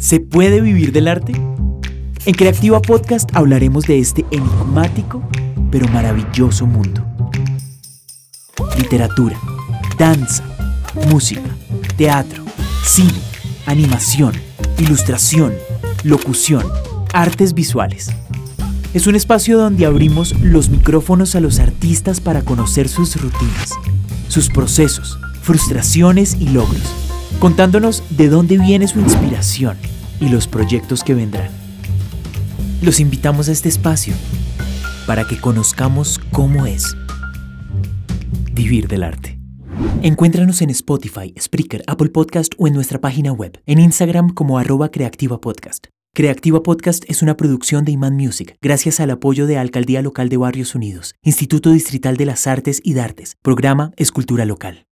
¿Se puede vivir del arte? En Creativa Podcast hablaremos de este enigmático pero maravilloso mundo. Literatura, danza, música, teatro, cine, animación, ilustración, locución, artes visuales. Es un espacio donde abrimos los micrófonos a los artistas para conocer sus rutinas, sus procesos, frustraciones y logros, contándonos de dónde viene su inspiración y los proyectos que vendrán. Los invitamos a este espacio para que conozcamos cómo es vivir del arte. Encuéntranos en Spotify, Spreaker, Apple Podcast o en nuestra página web, en Instagram como arroba Creativa Podcast. Creativa Podcast es una producción de Iman Music, gracias al apoyo de Alcaldía Local de Barrios Unidos, Instituto Distrital de las Artes y Dartes, Programa Escultura Local.